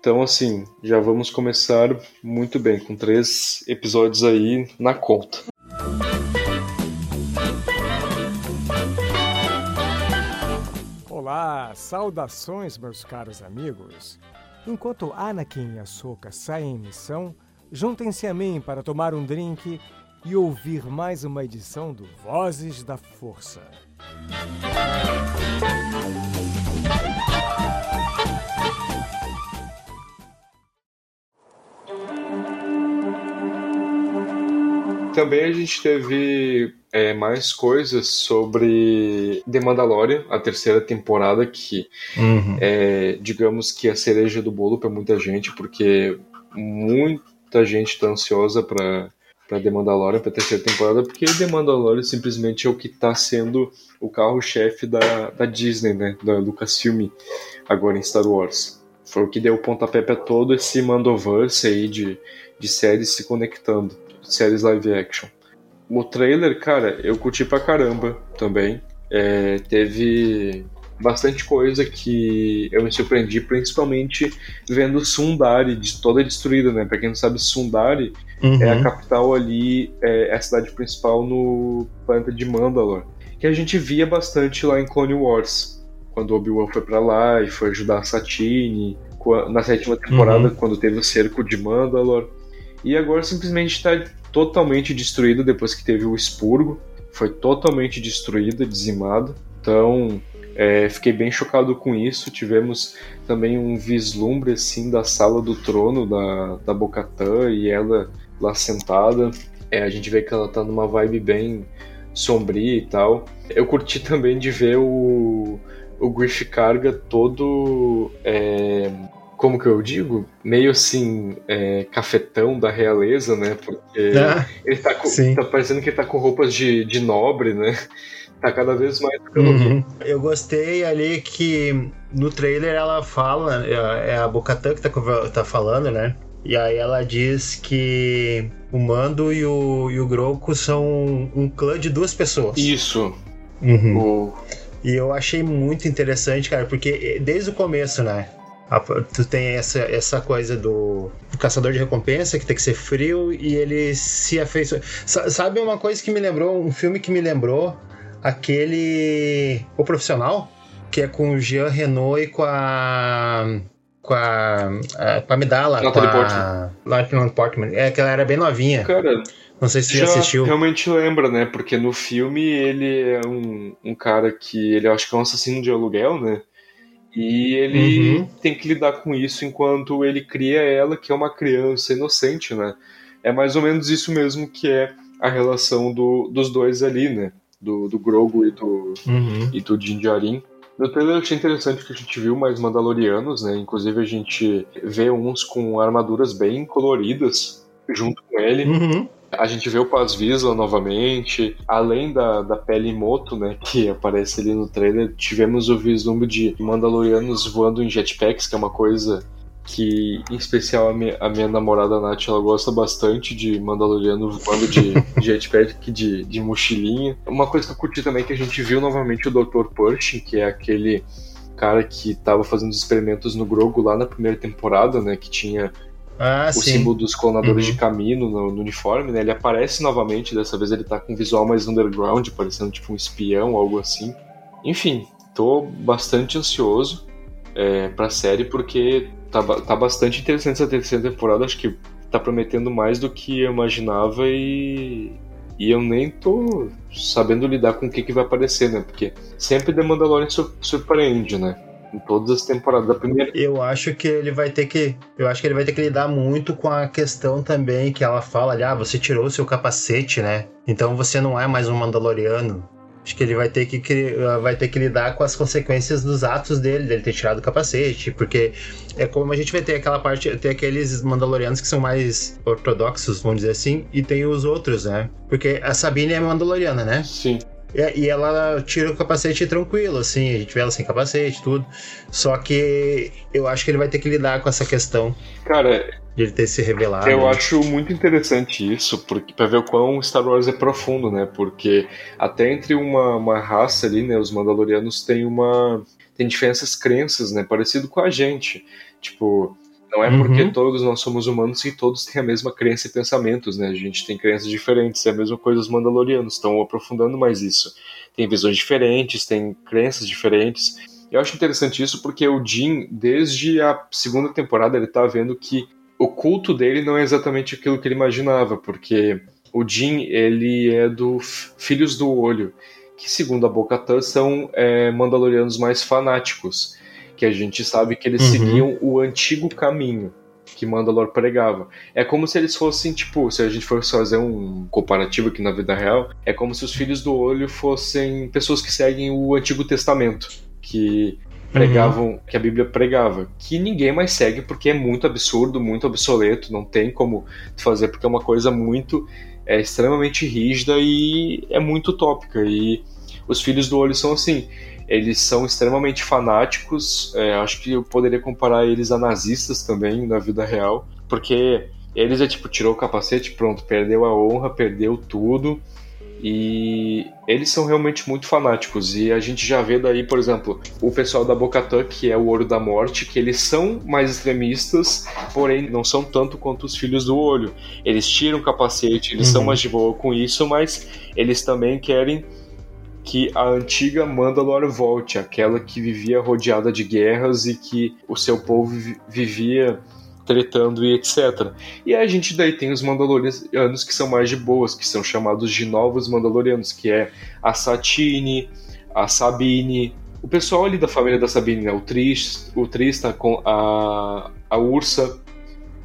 então assim, já vamos começar muito bem, com três episódios aí na conta. Olá, saudações, meus caros amigos. Enquanto Anakin e Ahsoka saem em missão, juntem-se a mim para tomar um drink e ouvir mais uma edição do Vozes da Força. Também a gente teve é, mais coisas sobre The Mandalorian, a terceira temporada, que Uhum. é, digamos que a cereja do bolo para muita gente, porque muita gente tá ansiosa para para The Mandalorian, para a terceira temporada, porque The Mandalorian simplesmente é o que tá sendo o carro-chefe da, da Disney, né, da Lucasfilm, agora em Star Wars. Foi o que deu o pontapé para todo esse Mandoverse aí de, de séries se conectando, séries live action. O trailer, cara, eu curti pra caramba também. É, teve bastante coisa que eu me surpreendi, principalmente vendo Sundari de toda destruída, né? Pra quem não sabe, Sundari Uhum. é a capital ali, é, é a cidade principal no planeta de Mandalore. Que a gente via bastante lá em Clone Wars, quando Obi-Wan foi pra lá e foi ajudar a Satine, na sétima temporada, Uhum. quando teve o cerco de Mandalore. E agora simplesmente está totalmente destruída depois que teve o expurgo. Foi totalmente destruída, dizimada. Então, é, fiquei bem chocado com isso. Tivemos também um vislumbre assim da sala do trono da, da Bocatã e ela lá sentada. É, a gente vê que ela tá numa vibe bem sombria e tal. Eu curti também de ver o, o Griff Carga todo é, como que eu digo? Meio assim, é, cafetão da realeza, né? Porque ah, ele tá, com, tá parecendo que ele tá com roupas de, de nobre, né? Tá cada vez mais uhum. Eu gostei ali que no trailer ela fala, é, é a Bocatan que tá, tá falando, né? E aí ela diz que o Mando e o, e o Groco são um clã de duas pessoas. Isso. Uhum. O... E eu achei muito interessante, cara, porque desde o começo, né? tu tem essa, essa coisa do, do, caçador de recompensa que tem que ser frio e ele se afeiçoa. Sabe uma coisa que me lembrou, um filme que me lembrou? Aquele. O Profissional, que é com o Jean Renault e com a. Com a. a com a Medala. Natalie Portman. Natalie Portman. É que ela era bem novinha. Cara. Não sei se já, já assistiu. Realmente lembra, né? Porque no filme ele é um, um cara que. Ele acho que é um assassino de aluguel, né? E ele uhum. tem que lidar com isso enquanto ele cria ela, que é uma criança inocente, né? É mais ou menos isso mesmo que é a relação do, dos dois ali, né? Do, do Grogu e do, uhum. e do Din Djarin. No trailer eu achei interessante que a gente viu mais Mandalorianos, né? Inclusive a gente vê uns com armaduras bem coloridas junto com ele. Uhum. A gente vê o Paz Vizsla novamente, além da, da pele Moto, né, que aparece ali no trailer, tivemos o vislumbre de Mandalorianos voando em jetpacks, que é uma coisa que, em especial, a minha, a minha namorada Nath, ela gosta bastante de Mandaloriano voando de jetpack, de, de mochilinha. Uma coisa que eu curti também é que a gente viu novamente o Dr. Pershing, que é aquele cara que estava fazendo os experimentos no Grogu lá na primeira temporada, né, que tinha ah, o sim. símbolo dos clonadores uhum. de caminho no, no, uniforme, né? Ele aparece novamente, dessa vez ele tá com um visual mais underground, parecendo tipo um espião, algo assim. Enfim, tô bastante ansioso é, pra série, porque tá, tá bastante interessante essa terceira temporada, acho que tá prometendo mais do que eu imaginava e, e eu nem tô sabendo lidar com o que, que vai aparecer, né? Porque sempre The Mandalorian surpreende, né? Em todas as temporadas da primeira. Eu acho que ele vai ter que, eu acho que ele vai ter que lidar muito com a questão também que ela fala, ali, ah, você tirou o seu capacete, né? Então você não é mais um Mandaloriano. Acho que ele vai ter que vai ter que lidar com as consequências dos atos dele, dele ter tirado o capacete, porque é como a gente vai ter aquela parte, tem aqueles Mandalorianos que são mais ortodoxos, vamos dizer assim, e tem os outros, né? Porque a Sabine é Mandaloriana, né? Sim. E, ela tira o capacete tranquilo, assim, a gente vê ela sem capacete tudo. Só que eu acho que ele vai ter que lidar com essa questão. Cara, de ele ter se revelado. Eu né? acho muito interessante isso, porque para ver o quão Star Wars é profundo, né? Porque até entre uma, uma raça ali, né, os Mandalorianos têm uma tem diferenças crenças, né, parecido com a gente. Tipo, não é porque uhum. todos nós somos humanos que todos têm a mesma crença e pensamentos, né? A gente tem crenças diferentes, é a mesma coisa os mandalorianos, estão aprofundando mais isso. Tem visões diferentes, tem crenças diferentes. Eu acho interessante isso porque o Jim, desde a segunda temporada, ele tá vendo que o culto dele não é exatamente aquilo que ele imaginava, porque o Jim, ele é do Filhos do Olho, que segundo a Bo-Katan são é, mandalorianos mais fanáticos que a gente sabe que eles uhum. seguiam o antigo caminho que Mandalor pregava. É como se eles fossem, tipo, se a gente fosse fazer um comparativo aqui na vida real, é como se os filhos do olho fossem pessoas que seguem o Antigo Testamento, que pregavam, uhum. que a Bíblia pregava, que ninguém mais segue porque é muito absurdo, muito obsoleto, não tem como fazer porque é uma coisa muito é extremamente rígida e é muito utópica e os filhos do olho são assim eles são extremamente fanáticos. É, acho que eu poderia comparar eles a nazistas também na vida real, porque eles é tipo, tirou o capacete, pronto, perdeu a honra, perdeu tudo. E eles são realmente muito fanáticos. E a gente já vê daí, por exemplo, o pessoal da Bocatã, que é o Ouro da Morte, que eles são mais extremistas, porém não são tanto quanto os Filhos do Olho. Eles tiram o capacete, eles uhum. são mais de boa com isso, mas eles também querem que a antiga Mandalore volte, aquela que vivia rodeada de guerras e que o seu povo vivia tretando e etc. E a gente daí tem os Mandalorianos que são mais de boas, que são chamados de novos Mandalorianos, que é a Satine, a Sabine, o pessoal ali da família da Sabine, né? o, Tris, o Trista com a, a Ursa,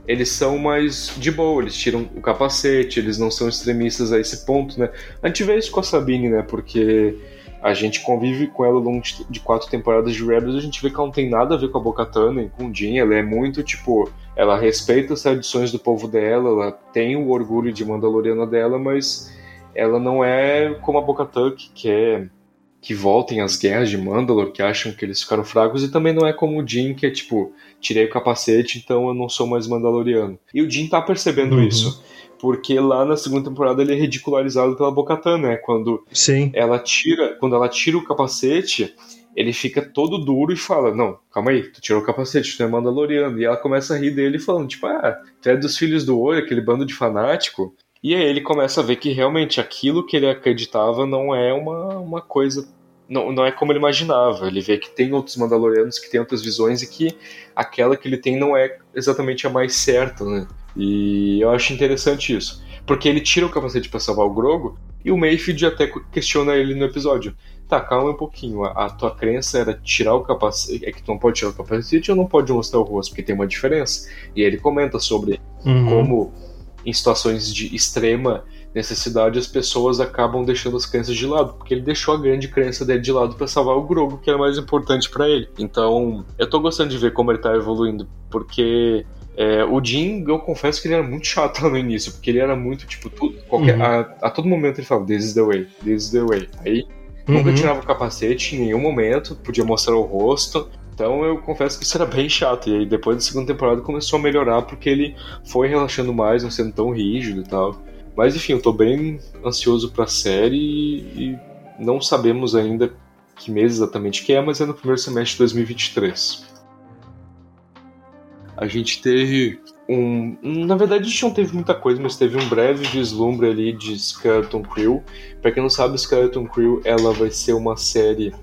eles são mais de boa, eles tiram o capacete, eles não são extremistas a esse ponto, né? A gente vê isso com a Sabine, né? Porque a gente convive com ela ao longo de quatro temporadas de Rebels, a gente vê que ela não tem nada a ver com a Bo-Katan, nem com o Jean, ela é muito, tipo, ela respeita as tradições do povo dela, ela tem o orgulho de Mandaloriana dela, mas ela não é como a Bo-Katan, que quer que voltem as guerras de Mandalor, que acham que eles ficaram fracos, e também não é como o Jin, que é tipo, tirei o capacete, então eu não sou mais Mandaloriano. E o Jin tá percebendo uhum. isso, porque lá na segunda temporada ele é ridicularizado pela Bo-Katan, né? Quando Sim. ela tira, quando ela tira o capacete, ele fica todo duro e fala: Não, calma aí, tu tirou o capacete, tu é Mandaloriano. E ela começa a rir dele falando: Tipo, ah, tu é dos filhos do olho, aquele bando de fanático. E aí ele começa a ver que realmente aquilo que ele acreditava não é uma, uma coisa não, não é como ele imaginava. Ele vê que tem outros Mandalorianos que têm outras visões e que aquela que ele tem não é exatamente a mais certa, né? E eu acho interessante isso. Porque ele tira o capacete para salvar o Grogo e o Mayfield até questiona ele no episódio. Tá, calma um pouquinho. A, a, tua crença era tirar o capacete. É que tu não pode tirar o capacete ou não pode mostrar o rosto, porque tem uma diferença. E ele comenta sobre uhum. como, em situações de extrema necessidade, as pessoas acabam deixando as crenças de lado, porque ele deixou a grande crença dele de lado para salvar o Grogu, que era mais importante para ele. Então, eu tô gostando de ver como ele tá evoluindo, porque é, o Jin, eu confesso que ele era muito chato lá no início, porque ele era muito, tipo, tudo, qualquer, uhum. a, a, todo momento ele falava, this is the way, this is the way. Aí, uhum. nunca tirava o capacete em nenhum momento, podia mostrar o rosto, então eu confesso que isso era bem chato. E aí depois da segunda temporada começou a melhorar porque ele foi relaxando mais, não sendo tão rígido e tal. Mas enfim, eu tô bem ansioso pra série e, não sabemos ainda que mês exatamente que é, mas é no primeiro semestre de 2023. A gente teve um. Na verdade, a gente não teve muita coisa, mas teve um breve vislumbre ali de Skeleton Crew. Pra quem não sabe, Skeleton Crew ela vai ser uma série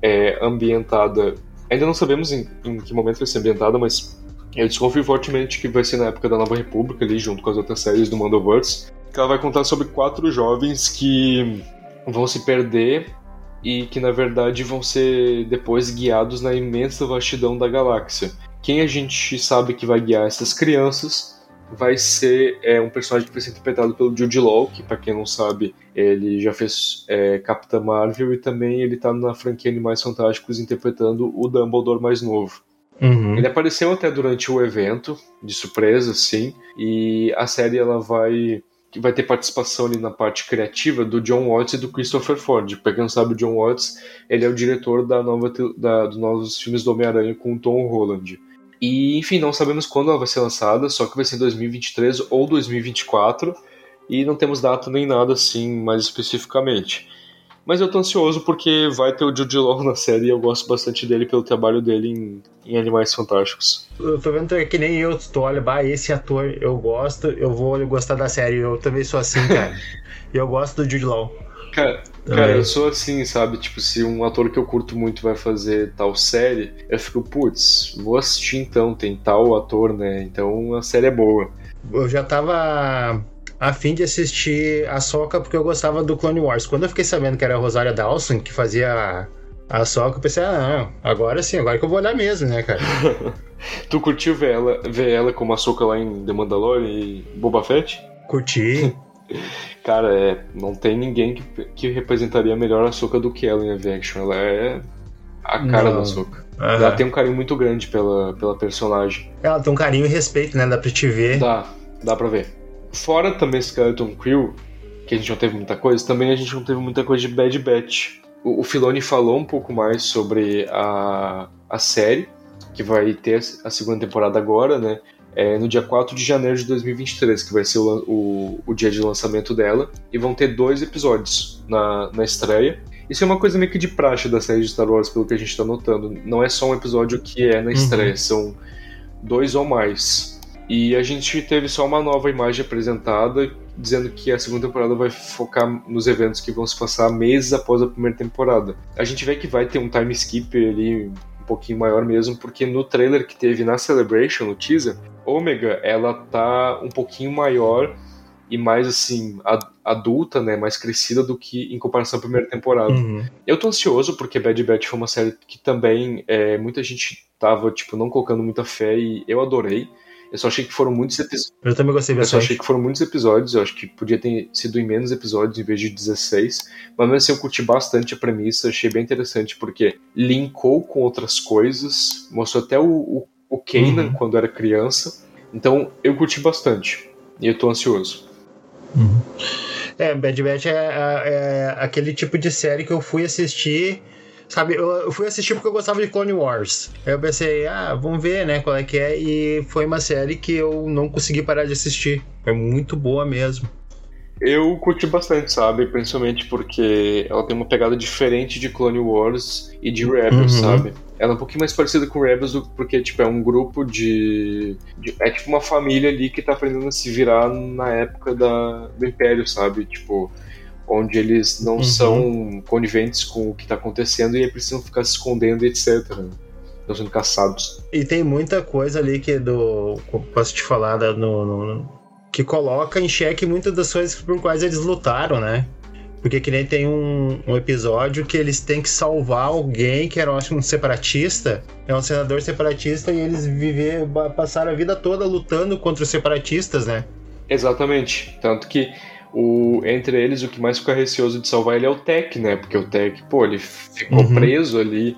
é, ambientada. Ainda não sabemos em, em que momento vai ser ambientada, mas eu desconfio fortemente que vai ser na época da Nova República, ali, junto com as outras séries do Mandoverse que ela vai contar sobre quatro jovens que vão se perder e que na verdade vão ser depois guiados na imensa vastidão da galáxia. Quem a gente sabe que vai guiar essas crianças vai ser é, um personagem que vai ser interpretado pelo Jude Law, que para quem não sabe, ele já fez é, Capitã Marvel e também ele tá na franquia Animais Fantásticos interpretando o Dumbledore mais novo. Uhum. Ele apareceu até durante o evento, de surpresa, sim, e a série ela vai vai ter participação ali na parte criativa do John Watts e do Christopher Ford. Pra quem não sabe, o John Watts ele é o diretor da nova, da, dos novos filmes do Homem-Aranha com o Tom Holland. E, enfim, não sabemos quando ela vai ser lançada, só que vai ser em 2023 ou 2024, e não temos data nem nada assim mais especificamente. Mas eu tô ansioso porque vai ter o Jude Law na série e eu gosto bastante dele pelo trabalho dele em, em Animais Fantásticos. Eu tô vendo que nem eu, tu olha, bah, esse ator eu gosto, eu vou gostar da série. Eu também sou assim, cara. eu gosto do Jude Law. Cara, cara, eu sou assim, sabe? Tipo, se um ator que eu curto muito vai fazer tal série, eu fico, putz, vou assistir então, tem tal ator, né? Então a série é boa. Eu já tava a fim de assistir a Soca porque eu gostava do Clone Wars. Quando eu fiquei sabendo que era a Rosária Dawson que fazia a Soca, eu pensei, ah, não, agora sim, agora que eu vou olhar mesmo, né, cara? tu curtiu ver ela, ver ela como a Soca lá em The Mandalorian e Boba Fett? Curti. cara, é, não tem ninguém que, que representaria melhor a Soca do que ela em live action. Ela é a cara não. da Soca. Uhum. Ela tem um carinho muito grande pela, pela personagem. Ela tem um carinho e respeito, né? Dá pra te ver. Dá, dá pra ver. Fora também Skeleton Crew, que a gente não teve muita coisa, também a gente não teve muita coisa de Bad Batch. O, o Filoni falou um pouco mais sobre a, a série, que vai ter a segunda temporada agora, né? É, no dia 4 de janeiro de 2023, que vai ser o, o, o, dia de lançamento dela, e vão ter dois episódios na, na estreia. Isso é uma coisa meio que de praxe da série de Star Wars, pelo que a gente está notando. Não é só um episódio que é na estreia, uhum. são dois ou mais. E a gente teve só uma nova imagem apresentada dizendo que a segunda temporada vai focar nos eventos que vão se passar meses após a primeira temporada. A gente vê que vai ter um time skip ali um pouquinho maior mesmo, porque no trailer que teve na Celebration, no teaser, Omega, ela tá um pouquinho maior e mais assim adulta, né, mais crescida do que em comparação à primeira temporada. Uhum. Eu tô ansioso porque Bad Batch foi uma série que também é, muita gente tava tipo não colocando muita fé e eu adorei. Eu só achei que foram muitos episódios. Eu também gostei Eu só bastante. achei que foram muitos episódios, eu acho que podia ter sido em menos episódios em vez de 16. Mas mesmo assim eu curti bastante a premissa, achei bem interessante, porque linkou com outras coisas, mostrou até o, o, o Kanan Uhum. quando era criança. Então eu curti bastante. E eu tô ansioso. É, Bad Batch é, é- é aquele tipo de série que eu fui assistir. Sabe, eu, eu fui assistir porque eu gostava de Clone Wars. Aí eu pensei, ah, vamos ver, né, qual é que é. E foi uma série que eu não consegui parar de assistir. É muito boa mesmo. Eu curti bastante, sabe? Principalmente porque ela tem uma pegada diferente de Clone Wars e de Rebels, Uhum. sabe? Ela é um pouquinho mais parecida com Rebels porque, tipo, é um grupo de, de- É tipo uma família ali que tá aprendendo a se virar na época da, do Império, sabe? Tipo, onde eles não Uhum. são coniventes com o que tá acontecendo e precisam ficar se escondendo etc. né? Estão sendo caçados. E tem muita coisa ali que do. Posso te falar da- no, no- no- que coloca em xeque muitas das coisas por quais eles lutaram, né? Porque que nem tem um, um episódio que eles têm que salvar alguém que era um separatista, é um senador separatista, e eles viver, passaram a vida toda lutando contra os separatistas, né? Exatamente. Tanto que o, entre eles, o que mais fica receoso de salvar ele é o Tech, né? Porque o Tech, pô, ele ficou Uhum. preso ali.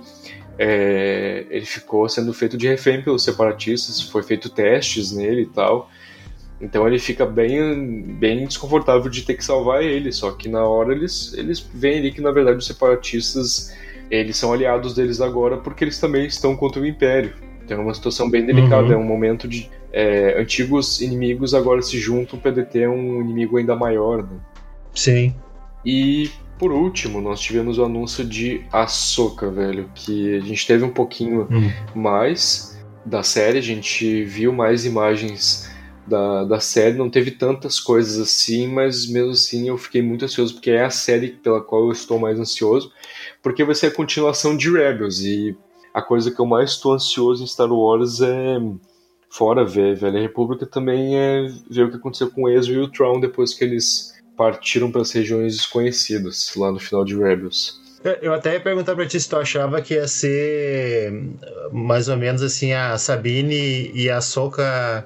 é, ele ficou sendo feito de refém pelos separatistas, foi feito testes nele e tal. Então ele fica bem, bem desconfortável de ter que salvar ele. Só que na hora eles, eles veem ali que na verdade os separatistas eles são aliados deles agora porque eles também estão contra o Império. Então é uma situação bem delicada, Uhum. é um momento de é, antigos inimigos agora se juntam para deter um inimigo ainda maior. Né? Sim. E por último, nós tivemos o anúncio de Ahsoka, velho, que a gente teve um pouquinho Hum. mais da série, a gente viu mais imagens da, da série, não teve tantas coisas assim, mas mesmo assim eu fiquei muito ansioso, porque é a série pela qual eu estou mais ansioso, porque vai ser a continuação de Rebels, e a coisa que eu mais estou ansioso em Star Wars é, fora ver Velha República, também é ver o que aconteceu com o Ezra e o Tron depois que eles partiram para as regiões desconhecidas, lá no final de Rebels. Eu- até ia perguntar pra ti se tu achava que ia ser uh, mais ou menos assim a Sabine e a Soka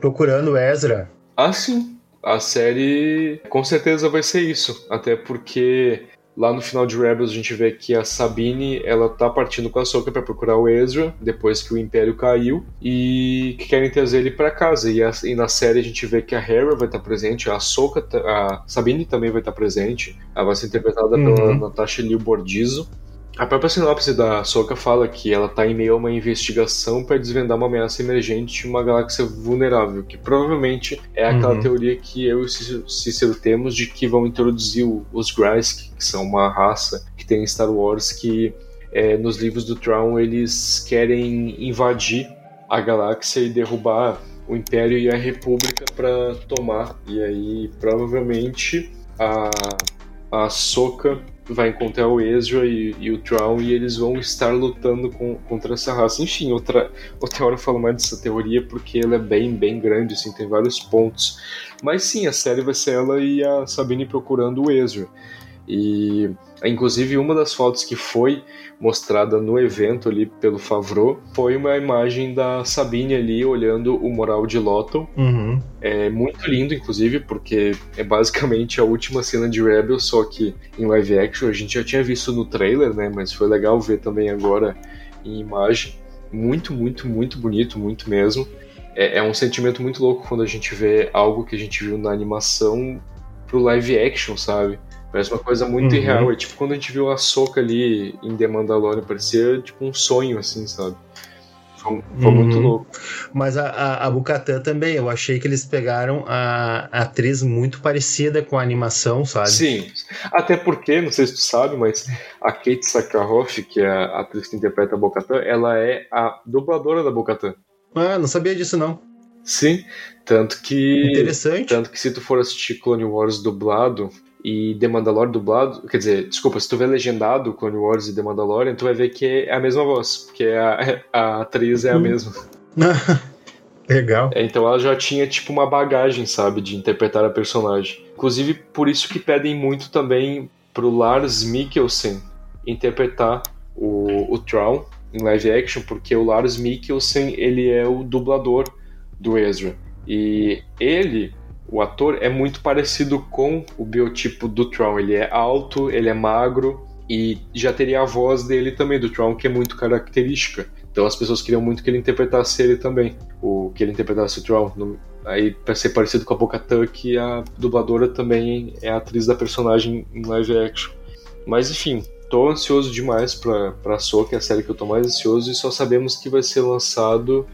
procurando o Ezra. Ah, sim. A série com certeza vai ser isso. Até porque lá no final de Rebels a gente vê que a Sabine ela tá partindo com a Ahsoka para procurar o Ezra depois que o Império caiu e que querem trazer ele para casa. E, a- e na série a gente vê que a Hera vai estar presente, a ta- a Sabine também vai estar presente. Ela vai ser interpretada pela Uhum. Natasha Liu Bordizo. A própria sinopse da Ahsoka fala que ela está em meio a uma investigação para desvendar uma ameaça emergente em uma galáxia vulnerável, que provavelmente é aquela Uhum. teoria que eu e Cícero- temos de que vão introduzir os Grysk, que são uma raça que tem em Star Wars que é, nos livros do Tron eles querem invadir a galáxia e derrubar o Império e a República para tomar. E aí provavelmente a a vai encontrar o Ezra e, e o Traum e eles vão estar lutando com- contra essa raça. Enfim, outra, outra hora eu falo mais dessa teoria porque ela é bem, bem grande, assim, tem vários pontos. Mas sim, a série vai ser ela e a Sabine procurando o Ezra. E inclusive uma das fotos que foi mostrada no evento ali pelo Favreau foi uma imagem da Sabine ali olhando o moral de Lothal Uhum. é muito lindo, inclusive, porque é basicamente a última cena de Rebel, só que em live action. A gente já tinha visto no trailer, né? Mas foi legal ver também agora em imagem. Muito, muito, muito bonito, muito mesmo. É, é um sentimento muito louco quando a gente vê algo que a gente viu na animação pro live action, sabe? Parece uma coisa muito Uhum. irreal. É tipo quando a gente viu a Soca ali em The Mandalorian, parecia tipo um sonho, assim, sabe? Foi, foi muito Uhum. louco. Mas a, a, a Bukatan também, eu achei que eles pegaram a, a atriz muito parecida com a animação, sabe? Sim, até porque, não sei se tu sabe, mas a Kate Sakharoff, que é a atriz que interpreta a Bocatan, ela é a dubladora da Bocatan. Ah, não sabia disso não. Sim, tanto que Interessante. tanto que se tu for assistir Clone Wars dublado e The Mandalorian dublado, quer dizer, desculpa, se tu vê legendado Clone Wars e The Mandalorian, tu vai ver que é a mesma voz, porque a, a atriz é a Hum. mesma. Legal. É, Então ela já tinha tipo uma bagagem, sabe, de interpretar a personagem. Inclusive por isso que pedem muito também pro Lars Mikkelsen interpretar o, o Traum, em live action, porque o Lars Mikkelsen ele é o dublador do Ezra. E ele, o ator, é muito parecido com o biotipo do Tron. Ele é alto, ele é magro e já teria a voz dele também, do Tron, que é muito característica. Então as pessoas queriam muito que ele interpretasse ele também, o que ele interpretasse o Tron. No, aí, para ser parecido com a Boca Tuck, a dubladora também é a atriz da personagem em live action. Mas enfim, tô ansioso demais pra, pra Soul, que é a série que eu tô mais ansioso, e só sabemos que vai ser lançado.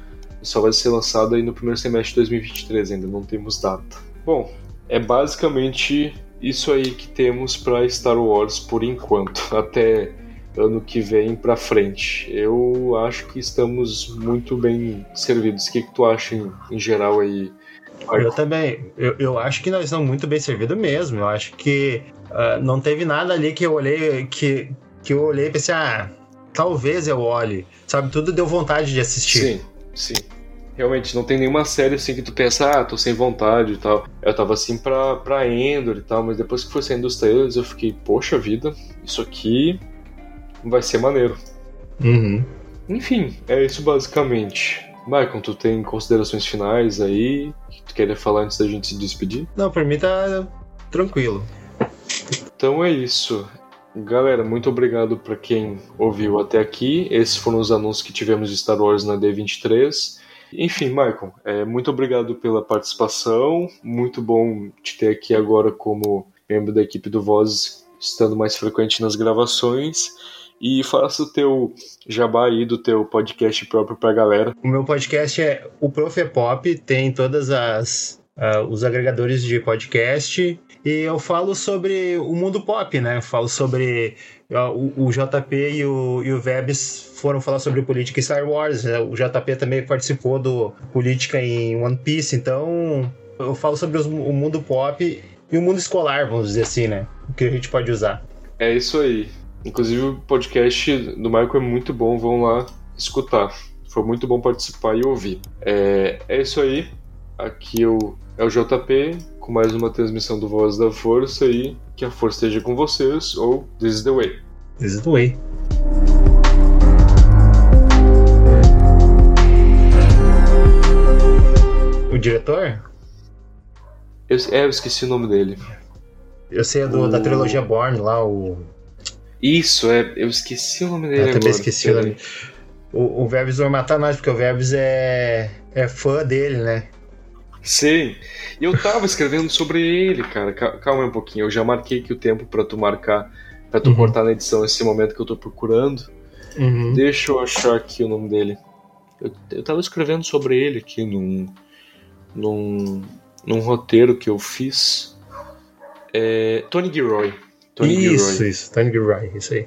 Só vai ser lançado aí no primeiro semestre de 2023, ainda não temos data. Bom, é basicamente isso aí que temos para Star Wars por enquanto, até ano que vem para frente. Eu acho que estamos muito bem servidos. O que, que tu acha em, em geral aí? Eu também. Eu, eu acho que nós estamos muito bem servidos mesmo. Eu acho que uh, não teve nada ali que eu olhei que, que eu olhei e pensei, ah, talvez eu olhe. Sabe, tudo deu vontade de assistir. Sim, sim. Realmente, não tem nenhuma série assim que tu pensa, ah, tô sem vontade e tal. Eu tava assim pra, pra Endor e tal, mas depois que foi saindo os trailers eu fiquei, poxa vida, isso aqui vai ser maneiro. Uhum. Enfim, é isso basicamente. Michael, tu tem considerações finais aí que tu queria falar antes da gente se despedir? Não, pra mim tá tranquilo. Então é isso. Galera, muito obrigado para quem ouviu até aqui. Esses foram os anúncios que tivemos de Star Wars na D23. Enfim, Michael, é, muito obrigado pela participação. Muito bom te ter aqui agora como membro da equipe do Voz, estando mais frequente nas gravações e faça o teu jabá aí do teu podcast próprio pra galera. O meu podcast é o Prof Pop, tem todas as uh, os agregadores de podcast e eu falo sobre o mundo pop, né? Eu falo sobre o, o, JP e o, e o Vebs foram falar sobre política em Star Wars. Né? O JP também participou do política em One Piece, então eu falo sobre os, o mundo pop e o mundo escolar, vamos dizer assim, né? O que a gente pode usar. É isso aí. Inclusive o podcast do Michael é muito bom, vão lá escutar. Foi muito bom participar e ouvir. É, é isso aí. Aqui é o, é JP com mais uma transmissão do Voz da Força e que a força esteja com vocês ou This is the Way. This is the Way. O diretor? Eu, é, eu esqueci o nome dele. Eu sei do, o... da trilogia Born lá, o isso, é, eu esqueci o nome dele eu agora. também esqueci o nome. O, o Verbs vai matar nós, porque o Verbs é, é fã dele, né? Sim. E eu tava escrevendo sobre ele, cara. Calma um pouquinho. Eu já marquei aqui o tempo para tu marcar, para tu uhum. cortar na edição esse momento que eu tô procurando. Uhum. Deixa eu achar aqui o nome dele. Eu, eu tava escrevendo sobre ele aqui num, num, num roteiro que eu fiz. É, Tony Gilroy. Tony isso, Gilroy. isso, Tony Gilroy, isso aí.